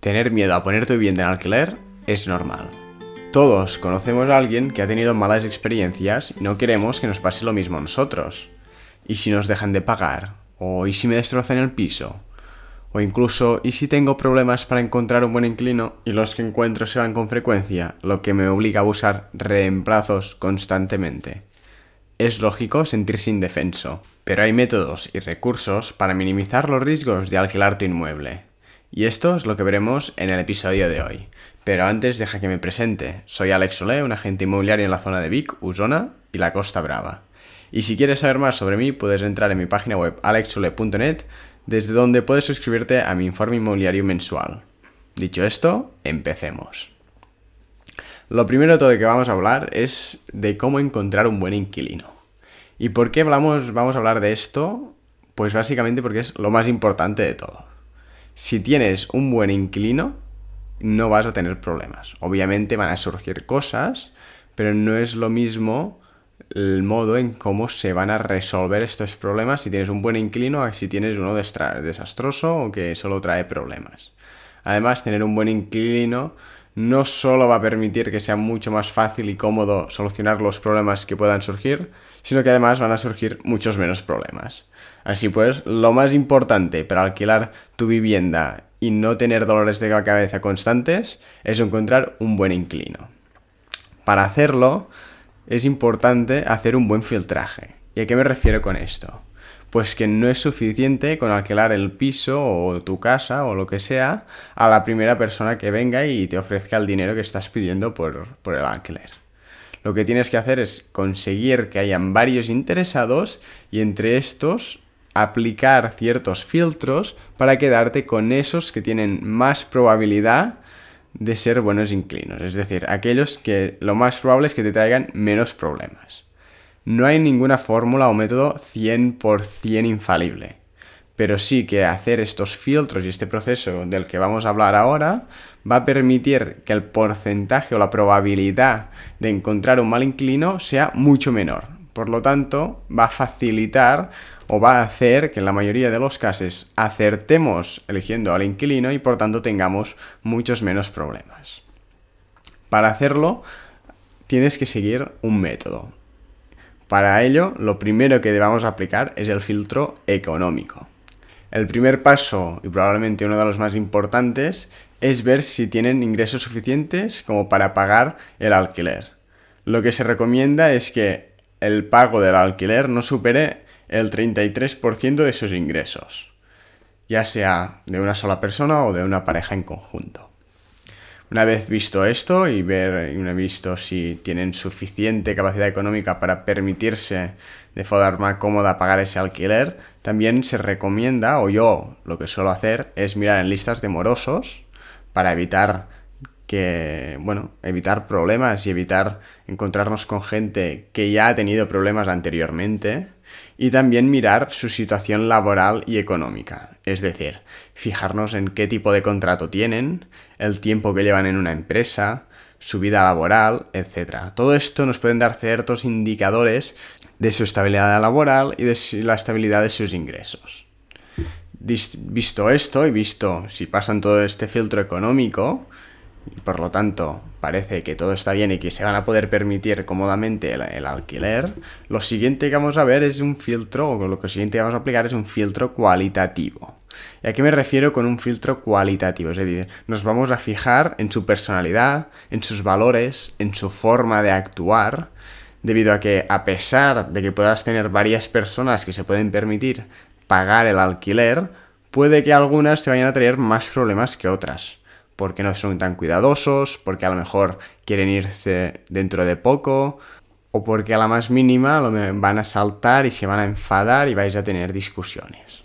Tener miedo a poner tu vivienda en alquiler es normal. Todos conocemos a alguien que ha tenido malas experiencias y no queremos que nos pase lo mismo a nosotros. ¿Y si nos dejan de pagar? ¿O y si me destrozan el piso? O incluso, ¿y si tengo problemas para encontrar un buen inquilino y los que encuentro se van con frecuencia, lo que me obliga a usar reemplazos constantemente? Es lógico sentirse indefenso, pero hay métodos y recursos para minimizar los riesgos de alquilar tu inmueble. Y esto es lo que veremos en el episodio de hoy. Pero antes deja que me presente. Soy Alex Solé, un agente inmobiliario en la zona de Vic, Usona y la Costa Brava. Y si quieres saber más sobre mí, puedes entrar en mi página web alexsole.net, desde donde puedes suscribirte a mi informe inmobiliario mensual. Dicho esto, empecemos. Lo primero de todo que vamos a hablar es de cómo encontrar un buen inquilino. ¿Y por qué hablamos, vamos a hablar de esto? Pues básicamente porque es lo más importante de todo si tienes un buen inquilino, no vas a tener problemas. Obviamente van a surgir cosas, pero no es lo mismo el modo en cómo se van a resolver estos problemas si tienes un buen inquilino a si tienes uno desastroso o que solo trae problemas. Además, tener un buen inquilino no solo va a permitir que sea mucho más fácil y cómodo solucionar los problemas que puedan surgir, sino que además van a surgir muchos menos problemas. Así pues, lo más importante para alquilar tu vivienda y no tener dolores de cabeza constantes es encontrar un buen inquilino. Para hacerlo, es importante hacer un buen filtraje. ¿Y a qué me refiero con esto? Pues que no es suficiente con alquilar el piso o tu casa o lo que sea a la primera persona que venga y te ofrezca el dinero que estás pidiendo por, por el alquiler. Lo que tienes que hacer es conseguir que hayan varios interesados y entre estos aplicar ciertos filtros para quedarte con esos que tienen más probabilidad de ser buenos inclinos, es decir, aquellos que lo más probable es que te traigan menos problemas. No hay ninguna fórmula o método 100% infalible, pero sí que hacer estos filtros y este proceso del que vamos a hablar ahora va a permitir que el porcentaje o la probabilidad de encontrar un mal inclino sea mucho menor. Por lo tanto, va a facilitar o va a hacer que en la mayoría de los casos acertemos eligiendo al inquilino y por tanto tengamos muchos menos problemas. Para hacerlo tienes que seguir un método. Para ello, lo primero que debamos aplicar es el filtro económico. El primer paso, y probablemente uno de los más importantes, es ver si tienen ingresos suficientes como para pagar el alquiler. Lo que se recomienda es que el pago del alquiler no supere el 33% de sus ingresos, ya sea de una sola persona o de una pareja en conjunto. Una vez visto esto y ver, una visto si tienen suficiente capacidad económica para permitirse de forma cómoda pagar ese alquiler, también se recomienda, o yo lo que suelo hacer, es mirar en listas de morosos para evitar que, bueno, evitar problemas y evitar encontrarnos con gente que ya ha tenido problemas anteriormente y también mirar su situación laboral y económica, es decir, fijarnos en qué tipo de contrato tienen, el tiempo que llevan en una empresa, su vida laboral, etc. Todo esto nos pueden dar ciertos indicadores de su estabilidad laboral y de la estabilidad de sus ingresos. Visto esto y visto si pasan todo este filtro económico, y por lo tanto parece que todo está bien y que se van a poder permitir cómodamente el, alquiler, lo siguiente que vamos a ver es un filtro, o lo que siguiente que vamos a aplicar es un filtro cualitativo. ¿Y a qué me refiero con un filtro cualitativo? Es decir, nos vamos a fijar en su personalidad, en sus valores, en su forma de actuar, debido a que a pesar de que puedas tener varias personas que se pueden permitir pagar el alquiler, puede que algunas te vayan a traer más problemas que otras porque no son tan cuidadosos, porque a lo mejor quieren irse dentro de poco, o porque a la más mínima van a saltar y se van a enfadar y vais a tener discusiones.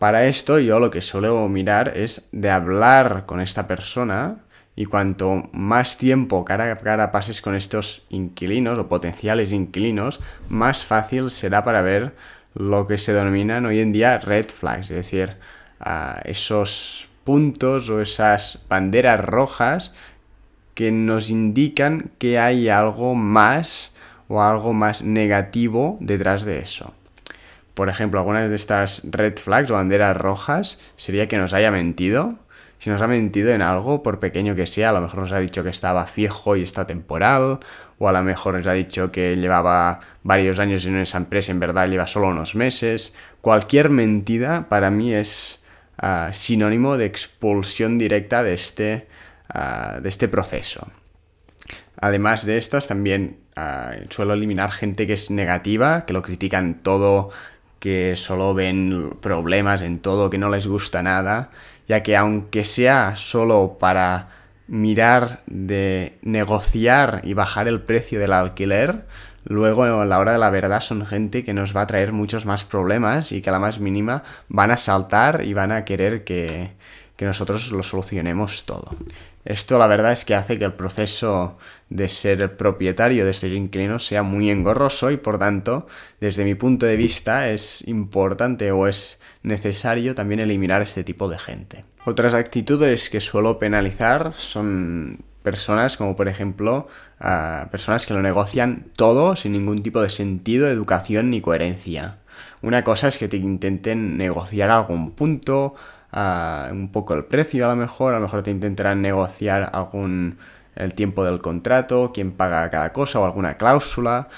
Para esto yo lo que suelo mirar es de hablar con esta persona y cuanto más tiempo cara a cara pases con estos inquilinos o potenciales inquilinos, más fácil será para ver lo que se denominan hoy en día red flags, es decir, esos puntos o esas banderas rojas que nos indican que hay algo más o algo más negativo detrás de eso. Por ejemplo, algunas de estas red flags o banderas rojas sería que nos haya mentido. si nos ha mentido en algo, por pequeño que sea, a lo mejor nos ha dicho que estaba fijo y está temporal, o a lo mejor nos ha dicho que llevaba varios años en esa empresa, en verdad lleva solo unos meses. Cualquier mentira para mí es ah, sinónimo de expulsión directa de este, ah, de este proceso. Además de estas, también ah, suelo eliminar gente que es negativa, que lo critican todo, que solo ven problemas en todo, que no les gusta nada ya que aunque sea solo para mirar de negociar y bajar el precio del alquiler, luego a la hora de la verdad son gente que nos va a traer muchos más problemas y que a la más mínima van a saltar y van a querer que, que nosotros lo solucionemos todo. Esto la verdad es que hace que el proceso de ser propietario de este inquilino sea muy engorroso y por tanto, desde mi punto de vista, es importante o es necesario también eliminar este tipo de gente. Otras actitudes que suelo penalizar son personas como por ejemplo personas que lo negocian todo sin ningún tipo de sentido, educación ni coherencia. Una cosa es que te intenten negociar algún punto, un poco el precio a lo mejor, a lo mejor te intentarán negociar algún el tiempo del contrato, quién paga cada cosa o alguna cláusula,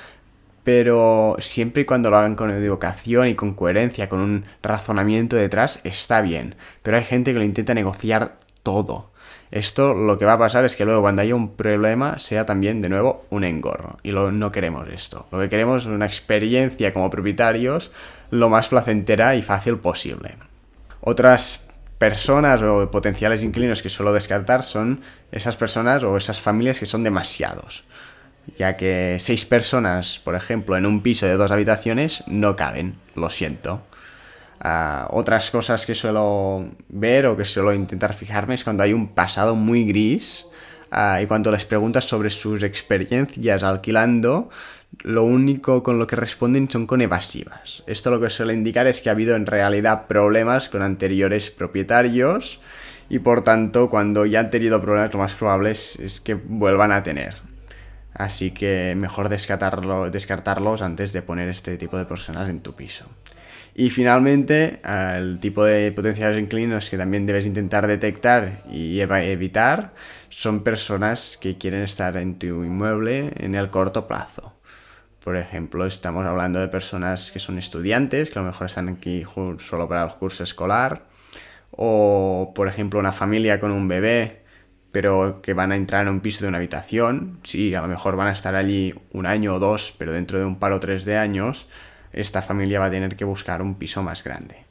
pero siempre y cuando lo hagan con educación y con coherencia, con un razonamiento detrás, está bien. Pero hay gente que lo intenta negociar todo. Esto lo que va a pasar es que luego cuando haya un problema sea también de nuevo un engorro. Y no queremos esto. Lo que queremos es una experiencia como propietarios lo más placentera y fácil posible. Otras personas o potenciales inquilinos que suelo descartar son esas personas o esas familias que son demasiados ya que seis personas, por ejemplo, en un piso de dos habitaciones no caben, lo siento. Otras cosas que suelo ver o que suelo intentar fijarme es cuando hay un pasado muy gris ah, y cuando les preguntas sobre sus experiencias alquilando, lo único con lo que responden son con evasivas. Esto lo que suele indicar es que ha habido en realidad problemas con anteriores propietarios y por tanto cuando ya han tenido problemas lo más probable es que vuelvan a tener. Así que mejor descartarlo, descartarlos antes de poner este tipo de personas en tu piso. Y finalmente, el tipo de potenciales inclinos que también debes intentar detectar y evitar son personas que quieren estar en tu inmueble en el corto plazo. Por ejemplo, estamos hablando de personas que son estudiantes, que a lo mejor están aquí solo para el curso escolar, o por ejemplo una familia con un bebé pero que van a entrar en un piso de una habitación, sí, a lo mejor van a estar allí un año o dos, pero dentro de un par o tres de años, esta familia va a tener que buscar un piso más grande.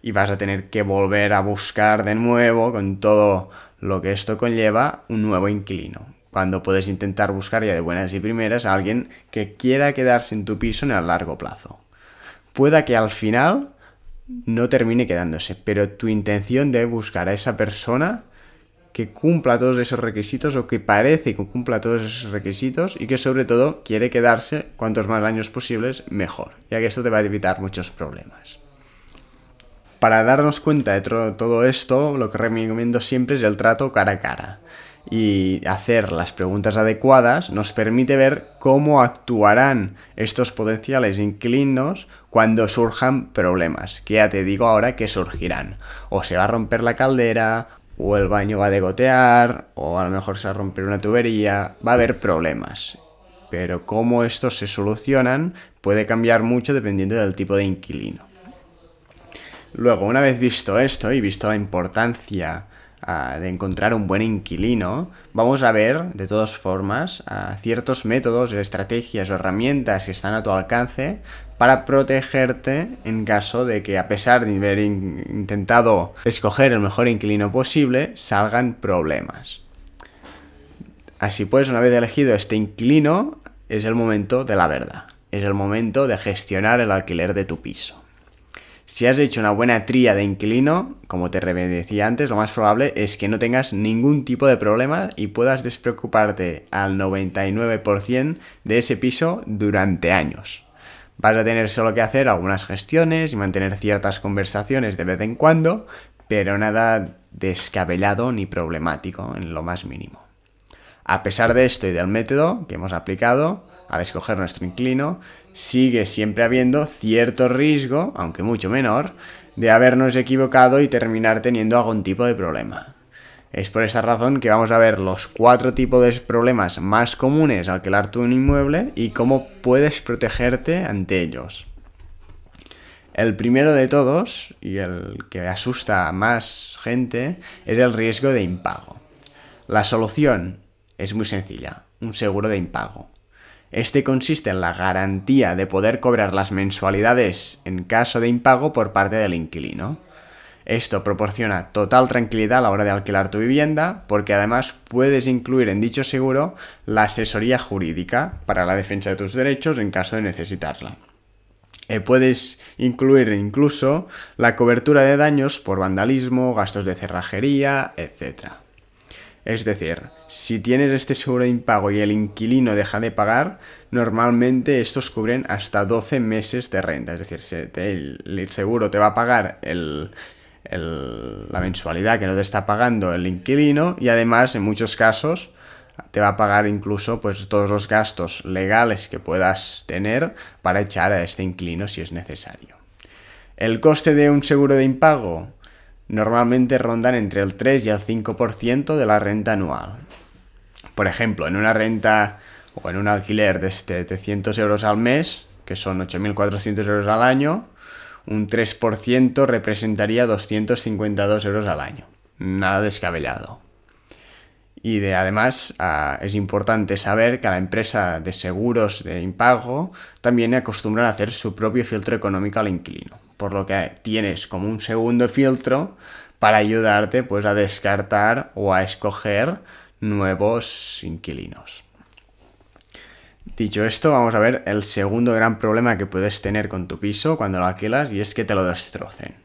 Y vas a tener que volver a buscar de nuevo, con todo lo que esto conlleva, un nuevo inquilino. Cuando puedes intentar buscar ya de buenas y primeras a alguien que quiera quedarse en tu piso en el largo plazo. Pueda que al final no termine quedándose, pero tu intención de buscar a esa persona que cumpla todos esos requisitos o que parece que cumpla todos esos requisitos y que sobre todo quiere quedarse cuantos más años posibles mejor, ya que esto te va a evitar muchos problemas. Para darnos cuenta de todo esto, lo que recomiendo siempre es el trato cara a cara. Y hacer las preguntas adecuadas nos permite ver cómo actuarán estos potenciales inquilinos cuando surjan problemas, que ya te digo ahora que surgirán. O se va a romper la caldera, o el baño va a degotear, o a lo mejor se va a romper una tubería, va a haber problemas. Pero cómo estos se solucionan puede cambiar mucho dependiendo del tipo de inquilino. Luego, una vez visto esto y visto la importancia ah, de encontrar un buen inquilino, vamos a ver, de todas formas, ah, ciertos métodos, estrategias o herramientas que están a tu alcance para protegerte en caso de que a pesar de haber intentado escoger el mejor inquilino posible, salgan problemas. Así pues, una vez elegido este inquilino, es el momento de la verdad. Es el momento de gestionar el alquiler de tu piso. Si has hecho una buena tría de inquilino, como te decía antes, lo más probable es que no tengas ningún tipo de problema y puedas despreocuparte al 99% de ese piso durante años. Vas a tener solo que hacer algunas gestiones y mantener ciertas conversaciones de vez en cuando, pero nada descabellado ni problemático en lo más mínimo. A pesar de esto y del método que hemos aplicado al escoger nuestro inclino, sigue siempre habiendo cierto riesgo, aunque mucho menor, de habernos equivocado y terminar teniendo algún tipo de problema. Es por esta razón que vamos a ver los cuatro tipos de problemas más comunes al alquilar tu inmueble y cómo puedes protegerte ante ellos. El primero de todos, y el que asusta a más gente, es el riesgo de impago. La solución es muy sencilla, un seguro de impago. Este consiste en la garantía de poder cobrar las mensualidades en caso de impago por parte del inquilino. Esto proporciona total tranquilidad a la hora de alquilar tu vivienda porque además puedes incluir en dicho seguro la asesoría jurídica para la defensa de tus derechos en caso de necesitarla. Eh, puedes incluir incluso la cobertura de daños por vandalismo, gastos de cerrajería, etc. Es decir, si tienes este seguro de impago y el inquilino deja de pagar, normalmente estos cubren hasta 12 meses de renta. Es decir, el seguro te va a pagar el, la mensualidad que no te está pagando el inquilino y además en muchos casos te va a pagar incluso pues todos los gastos legales que puedas tener para echar a este inquilino si es necesario. El coste de un seguro de impago normalmente rondan entre el 3 y el 5% de la renta anual. Por ejemplo, en una renta o en un alquiler de 700 este euros al mes, que son 8.400 euros al año, un 3% representaría 252 euros al año. Nada descabellado. Y de, además ah, es importante saber que la empresa de seguros de impago también acostumbran a hacer su propio filtro económico al inquilino. Por lo que tienes como un segundo filtro para ayudarte pues, a descartar o a escoger nuevos inquilinos. Dicho esto, vamos a ver el segundo gran problema que puedes tener con tu piso cuando lo alquilas y es que te lo destrocen.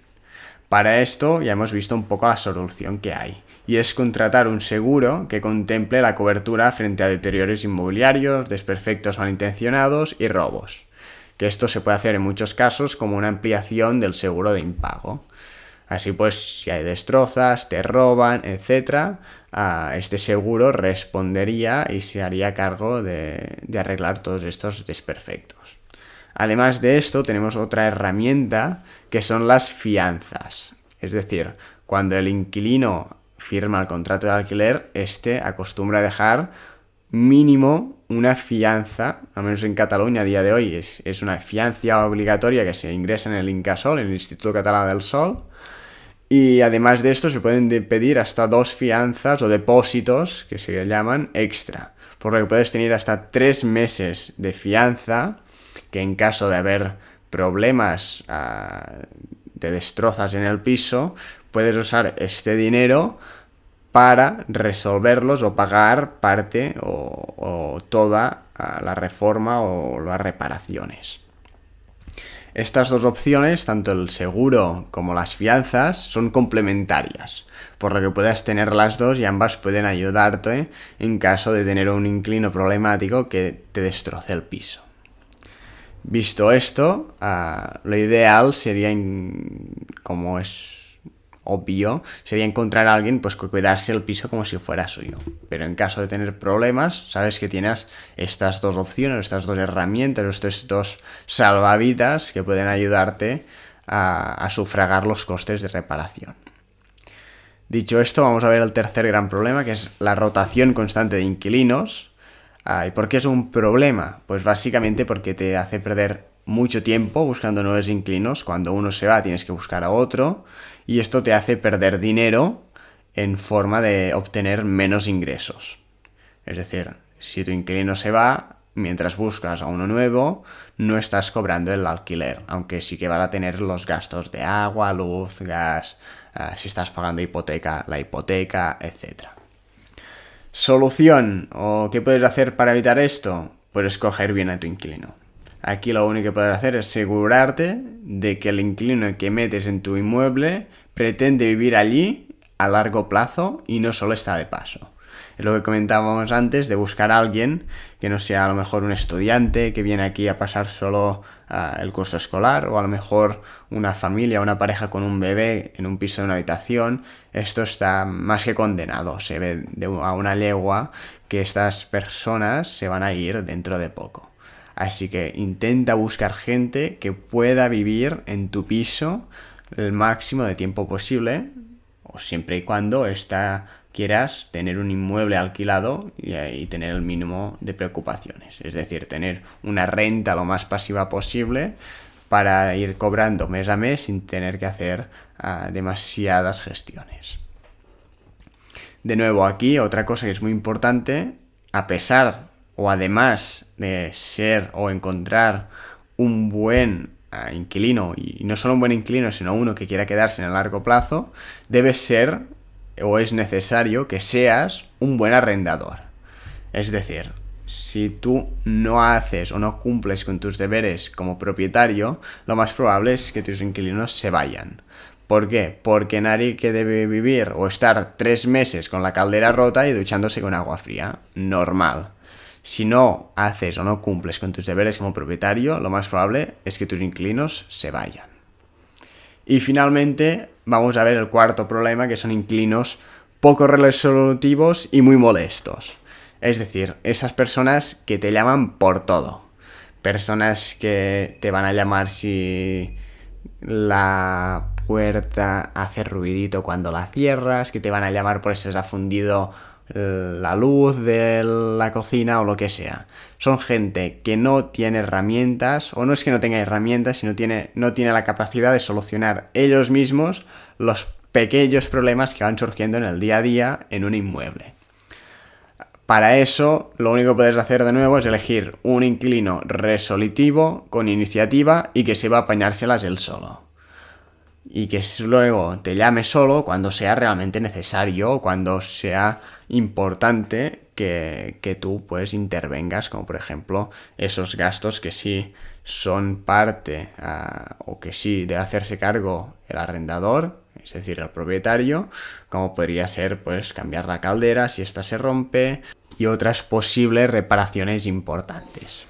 Para esto ya hemos visto un poco la solución que hay, y es contratar un seguro que contemple la cobertura frente a deterioros inmobiliarios, desperfectos malintencionados y robos. Que esto se puede hacer en muchos casos como una ampliación del seguro de impago. Así pues, si hay destrozas, te roban, etc., este seguro respondería y se haría cargo de, arreglar todos estos desperfectos. Además de esto, tenemos otra herramienta que son las fianzas. Es decir, cuando el inquilino firma el contrato de alquiler, este acostumbra a dejar mínimo una fianza, al menos en Cataluña a día de hoy, es, es una fianza obligatoria que se ingresa en el Incasol, en el Instituto Catalán del Sol, y además de esto se pueden pedir hasta dos fianzas o depósitos, que se llaman extra, por lo que puedes tener hasta tres meses de fianza, que en caso de haber problemas ah, de destrozas en el piso, puedes usar este dinero para resolverlos o pagar parte o, toda ah, la reforma o las reparaciones. Estas dos opciones, tanto el seguro como las fianzas, son complementarias, por lo que puedas tener las dos y ambas pueden ayudarte en caso de tener un inclino problemático que te destroce el piso. Visto esto, ah, lo ideal sería, como es obvio sería encontrar a alguien pues que cuidarse el piso como si fuera suyo. Pero en caso de tener problemas, sabes que tienes estas dos opciones, estas dos herramientas, estos dos salvavidas que pueden ayudarte a, sufragar los costes de reparación. Dicho esto, vamos a ver el tercer gran problema, que es la rotación constante de inquilinos. Ah, ¿Y por qué es un problema? Pues básicamente porque te hace perder mucho tiempo buscando nuevos inquilinos. Cuando uno se va, tienes que buscar a otro y esto te hace perder dinero en forma de obtener menos ingresos. Es decir, si tu inquilino se va, mientras buscas a uno nuevo, no estás cobrando el alquiler, aunque sí que van a tener los gastos de agua, luz, gas, ah, si estás pagando hipoteca, la hipoteca, etc. Solución, o qué puedes hacer para evitar esto? Pues escoger bien a tu inquilino. Aquí lo único que puedes hacer es asegurarte de que el inquilino que metes en tu inmueble pretende vivir allí a largo plazo y no solo está de paso. Es lo que comentábamos antes de buscar a alguien que no sea a lo mejor un estudiante que viene aquí a pasar solo ah, el curso escolar o a lo mejor una familia, una pareja con un bebé en un piso de una habitación. Esto está más que condenado. Se ve de a una legua que estas personas se van a ir dentro de poco. Así que intenta buscar gente que pueda vivir en tu piso el máximo de tiempo posible, o siempre y cuando esta quieras tener un inmueble alquilado y, tener el mínimo de preocupaciones. Es decir, tener una renta lo más pasiva posible para ir cobrando mes a mes sin tener que hacer ah, demasiadas gestiones. De nuevo, aquí otra cosa que es muy importante, a pesar o además de ser o encontrar un buen ah, inquilino, y no solo un buen inquilino, sino uno que quiera quedarse en el largo plazo, debe ser o es necesario que seas un buen arrendador. Es decir, si tú no haces o no cumples con tus deberes como propietario, lo más probable es que tus inquilinos se vayan. ¿Por qué? Porque nadie que debe vivir o estar tres meses con la caldera rota y duchándose con agua fría. Normal. Si no haces o no cumples con tus deberes como propietario, lo más probable es que tus inquilinos se vayan. Y finalmente vamos a ver el cuarto problema, que son inquilinos poco resolutivos y muy molestos. Es decir, esas personas que te llaman por todo. Personas que te van a llamar si la puerta hace ruidito cuando la cierras, que te van a llamar por si se ha fundido la luz de la cocina o lo que sea. Son gente que no tiene herramientas, o no es que no tenga herramientas, sino tiene, no tiene la capacidad de solucionar ellos mismos los pequeños problemas que van surgiendo en el día a día en un inmueble. Para eso, lo único que puedes hacer de nuevo es elegir un inquilino resolutivo, con iniciativa y que se va a apañárselas él solo y que luego te llame solo cuando sea realmente necesario cuando sea importante que, que, tú pues intervengas, como por ejemplo esos gastos que sí son parte ah, o que sí debe hacerse cargo el arrendador, es decir, el propietario, como podría ser pues cambiar la caldera si ésta se rompe y otras posibles reparaciones importantes.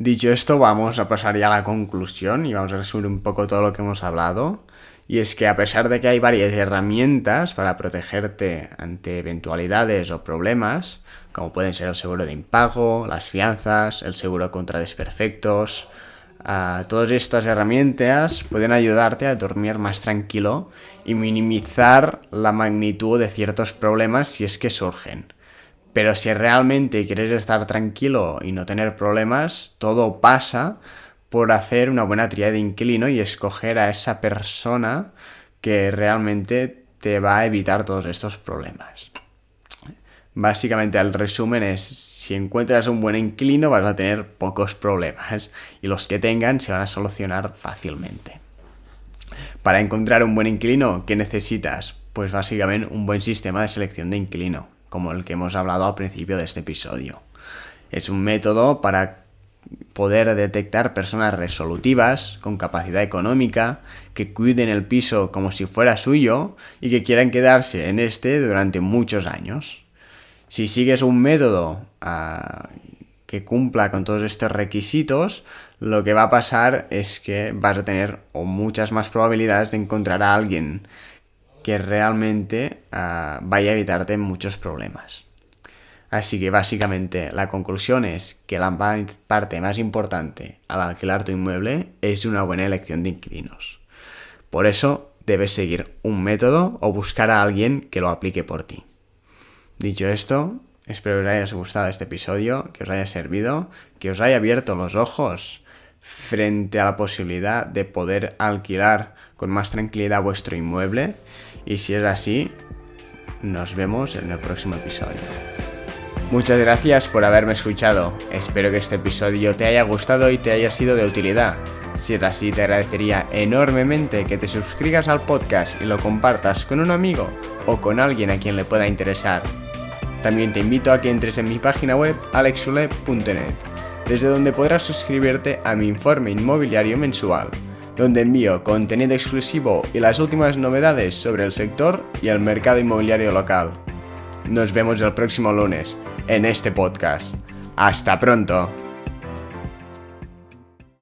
Dicho esto, vamos a pasar ya a la conclusión y vamos a resumir un poco todo lo que hemos hablado. Y es que a pesar de que hay varias herramientas para protegerte ante eventualidades o problemas, como pueden ser el seguro de impago, las fianzas, el seguro contra desperfectos, uh, todas estas herramientas pueden ayudarte a dormir más tranquilo y minimizar la magnitud de ciertos problemas si es que surgen. Pero si realmente quieres estar tranquilo y no tener problemas, todo pasa por hacer una buena tría de inquilino y escoger a esa persona que realmente te va a evitar todos estos problemas. Básicamente el resumen es, si encuentras un buen inquilino vas a tener pocos problemas y los que tengan se van a solucionar fácilmente. Para encontrar un buen inquilino, ¿qué necesitas? Pues básicamente un buen sistema de selección de inquilino como el que hemos hablado al principio de este episodio. Es un método para poder detectar personas resolutivas, con capacidad económica, que cuiden el piso como si fuera suyo y que quieran quedarse en este durante muchos años. Si sigues un método ah, que cumpla con todos estos requisitos, lo que va a pasar es que vas a tener muchas más probabilidades de encontrar a alguien que realmente ah, vaya a evitarte muchos problemas. Así que básicamente la conclusión es que la parte más importante al alquilar tu inmueble es una buena elección de inquilinos. Por eso debes seguir un método o buscar a alguien que lo aplique por ti. Dicho esto, espero que os haya gustado este episodio, que os haya servido, que os haya abierto los ojos frente a la posibilidad de poder alquilar con más tranquilidad vuestro inmueble y si es así, nos vemos en el próximo episodio. Muchas gracias por haberme escuchado. Espero que este episodio te haya gustado y te haya sido de utilidad. Si es así, te agradecería enormemente que te suscribas al podcast y lo compartas con un amigo o con alguien a quien le pueda interesar. También te invito a que entres en mi página web alexule.net, desde donde podrás suscribirte a mi informe inmobiliario mensual donde envío contenido exclusivo y las últimas novedades sobre el sector y el mercado inmobiliario local. Nos vemos el próximo lunes en este podcast. Hasta pronto.